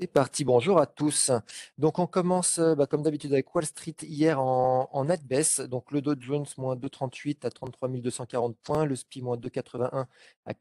C'est parti, bonjour à tous. Donc on commence euh, bah, comme d'habitude avec Wall Street hier en, net baisse. Donc le Dow Jones moins 2,38 à 33 240 points, le SPI moins 2,81 à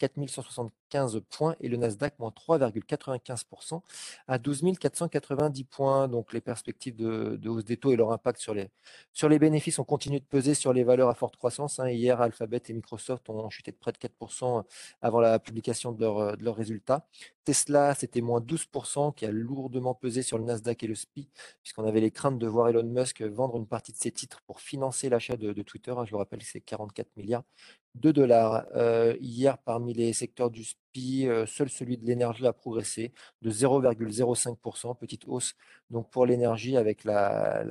4175 points et le Nasdaq moins 3,95% à 12 490 points. Donc les perspectives de, hausse des taux et leur impact sur les, sur les bénéfices ont continué de peser sur les valeurs à forte croissance. Hein. Hier, Alphabet et Microsoft ont chuté de près de 4% avant la publication de, de leurs résultats. Tesla, c'était moins 12%, qui a lourdement pesé sur le Nasdaq et le SPI, puisqu'on avait les craintes de voir Elon Musk vendre une partie de ses titres pour financer l'achat de, Twitter. Je vous rappelle, c'est 44 milliards de dollars. Euh, hier, parmi les secteurs du SPI, euh, seul celui de l'énergie a progressé de 0,05%, petite hausse donc pour l'énergie avec la,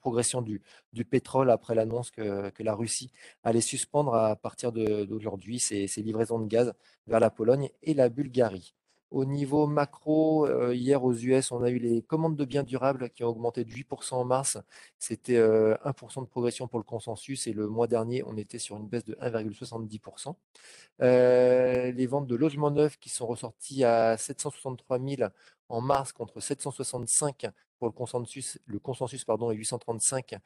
progression du, pétrole après l'annonce que, la Russie allait suspendre à partir d'aujourd'hui ses livraisons de gaz vers la Pologne et la Bulgarie. Au niveau macro, euh, hier aux US, on a eu les commandes de biens durables qui ont augmenté de 8% en mars. C'était 1% euh, de progression pour le consensus et le mois dernier, on était sur une baisse de 1,70%. Euh, les ventes de logements neufs qui sont ressorties à 763 000 en mars contre 765 le consensus, le consensus pardon, et 835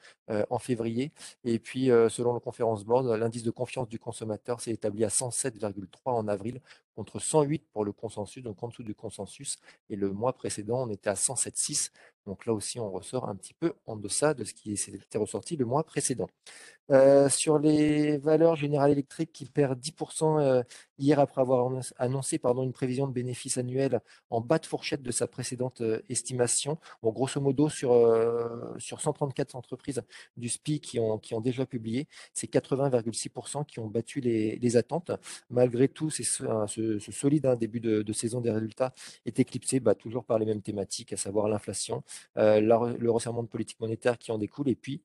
en février. Et puis, selon le Conference Board, l'indice de confiance du consommateur s'est établi à 107,3 en avril contre 108 pour le consensus, donc en dessous du consensus. Et le mois précédent, on était à 107,6. Donc là aussi, on ressort un petit peu en deçà de ce qui s'était ressorti le mois précédent. Euh, sur les valeurs générales électriques qui perdent 10% euh, hier après avoir annoncé pardon, une prévision de bénéfices annuels en bas de fourchette de sa précédente euh, estimation. Bon, grosso modo, sur, sur 134 entreprises du SPI qui ont, déjà publié, c'est 80,6% qui ont battu les, attentes. Malgré tout, ce, ce, solide hein, début de, saison des résultats est éclipsé bah, toujours par les mêmes thématiques, à savoir l'inflation, le resserrement de politique monétaire qui en découle et puis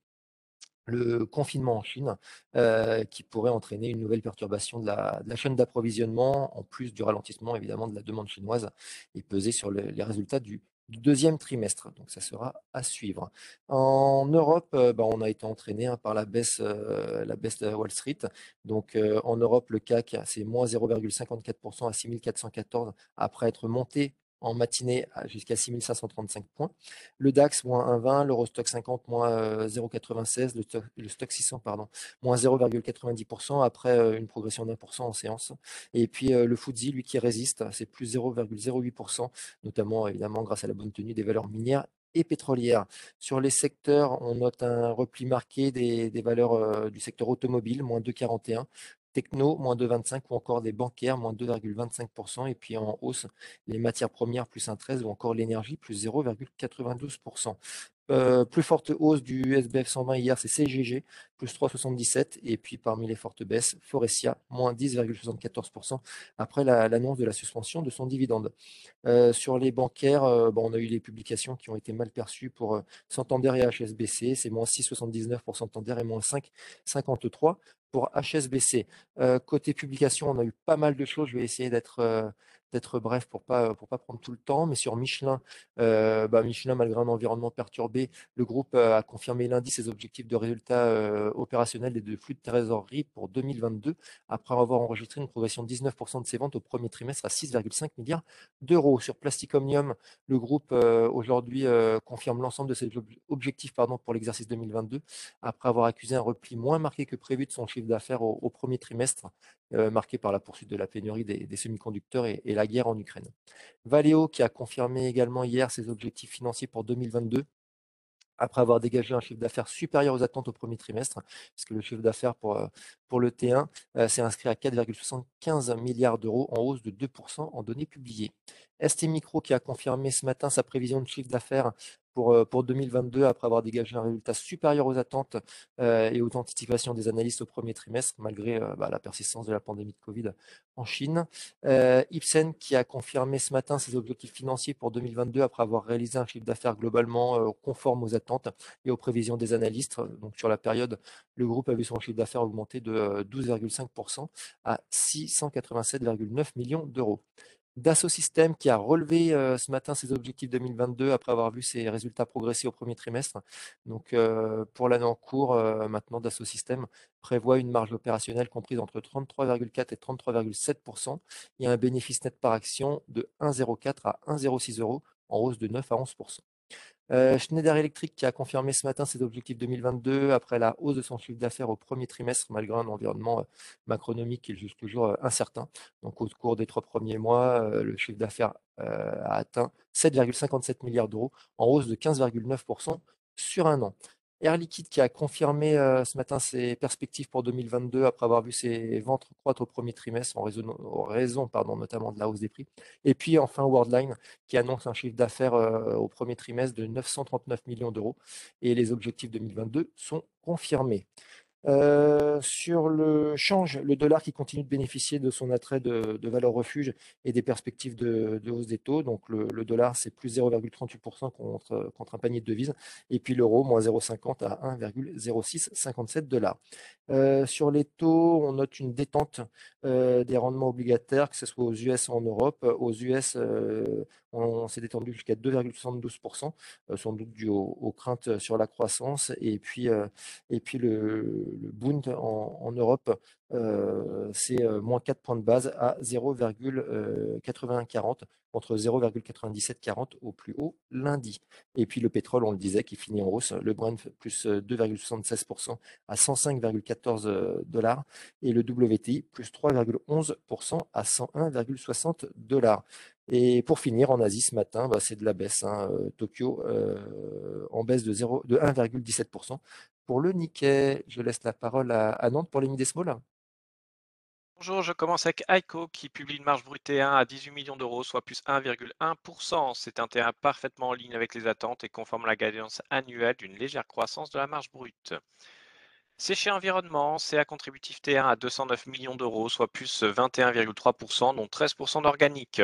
le confinement en Chine, euh, qui pourrait entraîner une nouvelle perturbation de la, chaîne d'approvisionnement, en plus du ralentissement évidemment de la demande chinoise, et peser sur les résultats du, deuxième trimestre. Donc ça sera à suivre. En Europe, euh, bah, on a été entraîné hein, par la baisse, euh, la baisse de Wall Street. Donc en Europe, le CAC, c'est moins 0,54% à 6414 après être monté en matinée jusqu'à 6535 points. Le DAX, moins 1,20, l'Eurostock 50, moins 0,96, le, le, Stock 600, pardon, moins 0,90% après euh, une progression d'un pour cent en séance. Et puis euh, le FTSE, lui, qui résiste, c'est plus 0,08%, notamment évidemment grâce à la bonne tenue des valeurs minières et pétrolières. Sur les secteurs, on note un repli marqué des, valeurs euh, du secteur automobile, moins 2,41, techno, moins 2,25 ou encore des bancaires, moins 2,25%. Et puis en hausse, les matières premières, plus 1,13 ou encore l'énergie, plus 0,92%. Euh, plus forte hausse du SBF 120 hier, c'est CGG, plus 3,77. Et puis parmi les fortes baisses, Forestia, moins 10,74% après l'annonce de la suspension de son dividende. Euh, sur les bancaires, euh, bon, on a eu les publications qui ont été mal perçues pour Santander et HSBC. C'est moins 6,79 pour Santander et moins 5,53 pour HSBC. côté publication, on a eu pas mal de choses. Je vais essayer d'être d'être bref pour pas pas prendre tout le temps. Mais sur Michelin, euh, bah, Michelin, malgré un environnement perturbé, le groupe euh, a confirmé lundi ses objectifs de résultats euh, opérationnels et de flux de trésorerie pour 2022, après avoir enregistré une progression de 19% de ses ventes au premier trimestre à 6,5 milliards d'euros. Sur Plastic Omnium, le groupe aujourd'hui confirme l'ensemble de ses objectifs pour l'exercice 2022, après avoir accusé un repli moins marqué que prévu de son chiffre d'affaires au, premier trimestre, marqué par la poursuite de la pénurie des, semi-conducteurs et, et la guerre en Ukraine. Valeo qui a confirmé également hier ses objectifs financiers pour 2022 après avoir dégagé un chiffre d'affaires supérieur aux attentes au premier trimestre, puisque le chiffre d'affaires pour, euh, pour le T1 euh, s'est inscrit à 4,75 milliards d'euros en hausse de 2% en données publiées. ST Micro qui a confirmé ce matin sa prévision de chiffre d'affaires pour, euh, pour 2022 après avoir dégagé un résultat supérieur aux attentes euh, et aux anticipations des analystes au premier trimestre, malgré euh, bah, la persistance de la pandémie de Covid en Chine. Ipsen qui a confirmé ce matin ses objectifs financiers pour 2022 après avoir réalisé un chiffre d'affaires globalement conforme aux attentes et aux prévisions des analystes. Donc sur la période, le groupe a vu son chiffre d'affaires augmenter de 12,5% à 687,9 millions d'euros. Dassault Systèmes qui a relevé euh, ce matin ses objectifs 2022 après avoir vu ses résultats progresser au premier trimestre. Donc euh, pour l'année en cours, euh, maintenant Dassault Systèmes prévoit une marge opérationnelle comprise entre 33,4 et 33,7 Il y a un bénéfice net par action de 1,04 à 1,06 euros en hausse de 9 à 11 euh, Schneider Electric qui a confirmé ce matin ses objectifs 2022 après la hausse de son chiffre d'affaires au premier trimestre malgré un environnement euh, macronomique qui est juste toujours euh, incertain. Donc au cours des trois premiers mois, le chiffre d'affaires a atteint 7,57 milliards d'euros en hausse de 15,9% sur un an. Air Liquide qui a confirmé euh, ce matin ses perspectives pour 2022 après avoir vu ses ventes croître au premier trimestre en raison, notamment de la hausse des prix. Et puis enfin Worldline qui annonce un chiffre d'affaires euh, au premier trimestre de 939 millions d'euros et les objectifs 2022 sont confirmés. Euh, sur le change, le dollar qui continue de bénéficier de son attrait de, valeur refuge et des perspectives de, hausse des taux. Donc le, dollar, c'est plus 0,38% contre, contre un panier de devises. Et puis l'euro, moins 0,50 à 1,0657 dollars. Euh, sur les taux, on note une détente euh, des rendements obligataires, que ce soit aux US ou en Europe. Aux US, on, s'est détendu jusqu'à 2,72%, sans doute dû aux, craintes sur la croissance. Et puis, et puis le le Bund en, Europe, euh, c'est euh, moins 4 points de base à 0,8140 contre 0,9740 au plus haut lundi. Et puis le pétrole, on le disait, qui finit en hausse, le Brent plus 2,76% à 105,14 dollars et le WTI plus 3,11% à 101,60 dollars. Et pour finir, en Asie ce matin, bah, c'est de la baisse. Hein, euh, Tokyo en baisse de, de 1,17%. Pour le Nikkei, je laisse la parole à, Nantes pour les mid small. Bonjour, je commence avec ICO qui publie une marge brute T1 à 18 millions d'euros, soit plus 1,1%. C'est un terrain parfaitement en ligne avec les attentes et conforme à la guidance annuelle d'une légère croissance de la marge brute. Séché Environnement, CA contributif T1 à 209 millions d'euros, soit plus 21,3%, dont 13% d'organique.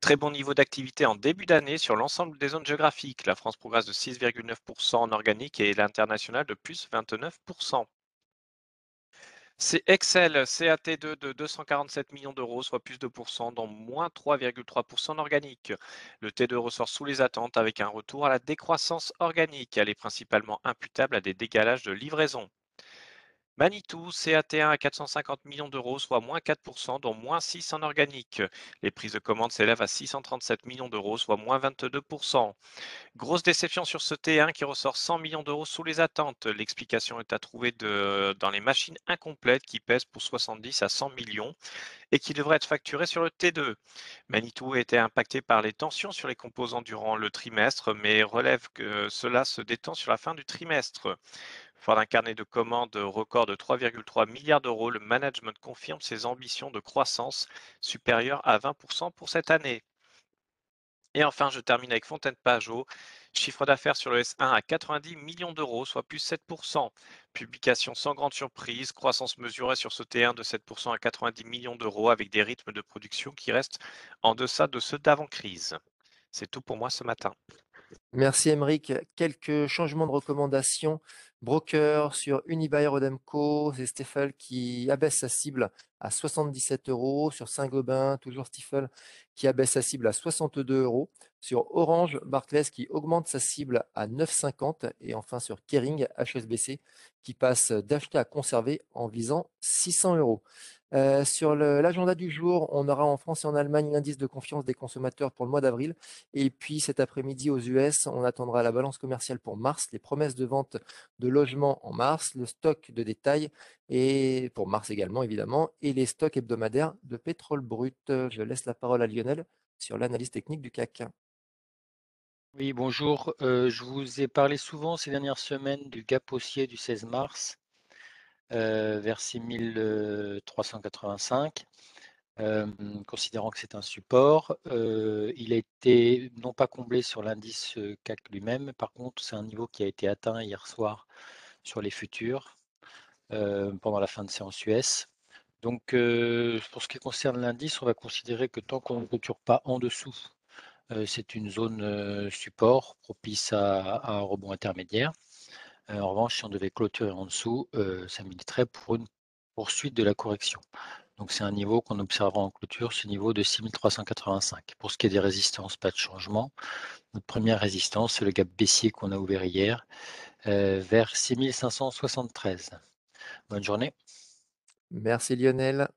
Très bon niveau d'activité en début d'année sur l'ensemble des zones géographiques. La France progresse de 6,9% en organique et l'international de plus 29%. C'est Excel CAT2 de 247 millions d'euros, soit plus de 2%, dont moins 3,3% en organique. Le T2 ressort sous les attentes avec un retour à la décroissance organique. Elle est principalement imputable à des décalages de livraison. Manitou, CAT1 à 450 millions d'euros, soit moins 4%, dont moins 6 en organique. Les prises de commande s'élèvent à 637 millions d'euros, soit moins 22%. Grosse déception sur ce T1 qui ressort 100 millions d'euros sous les attentes. L'explication est à trouver dans les machines incomplètes qui pèsent pour 70 à 100 millions et qui devraient être facturées sur le T2. Manitou a été impacté par les tensions sur les composants durant le trimestre, mais relève que cela se détend sur la fin du trimestre. Fort d'un carnet de commandes record de 3,3 milliards d'euros, le management confirme ses ambitions de croissance supérieures à 20% pour cette année. Et enfin, je termine avec Fontaine Pajot. Chiffre d'affaires sur le S1 à 90 millions d'euros, soit plus 7%. Publication sans grande surprise, croissance mesurée sur ce T1 de 7% à 90 millions d'euros avec des rythmes de production qui restent en deçà de ceux d'avant-crise. C'est tout pour moi ce matin. Merci Emeric. Quelques changements de recommandations. Broker sur Unibail Rodemco, c'est Stifel qui abaisse sa cible à 77 euros. Sur Saint-Gobain, toujours Stifel qui abaisse sa cible à 62 euros. Sur Orange, Barclays qui augmente sa cible à 9,50. Et enfin sur Kering, HSBC qui passe d'acheter à conserver en visant 600 euros. Euh, sur l'agenda du jour, on aura en France et en Allemagne l'indice de confiance des consommateurs pour le mois d'avril. Et puis cet après-midi aux US, on attendra la balance commerciale pour mars, les promesses de vente de logements en mars, le stock de détail et pour mars également évidemment, et les stocks hebdomadaires de pétrole brut. Je laisse la parole à Lionel sur l'analyse technique du CAC. Oui, bonjour. Euh, je vous ai parlé souvent ces dernières semaines du gap haussier du 16 mars euh, vers 6385. Euh, considérant que c'est un support. Il a été non pas comblé sur l'indice CAC lui-même, par contre c'est un niveau qui a été atteint hier soir sur les futurs pendant la fin de séance US. Donc pour ce qui concerne l'indice, on va considérer que tant qu'on ne clôture pas en dessous, c'est une zone support propice à un rebond intermédiaire. Euh, en revanche, si on devait clôturer en dessous, euh, ça militerait pour une poursuite de la correction. Donc c'est un niveau qu'on observera en clôture, ce niveau de 6385. Pour ce qui est des résistances, pas de changement. Notre première résistance, c'est le gap baissier qu'on a ouvert hier euh, vers 6573. Bonne journée. Merci Lionel.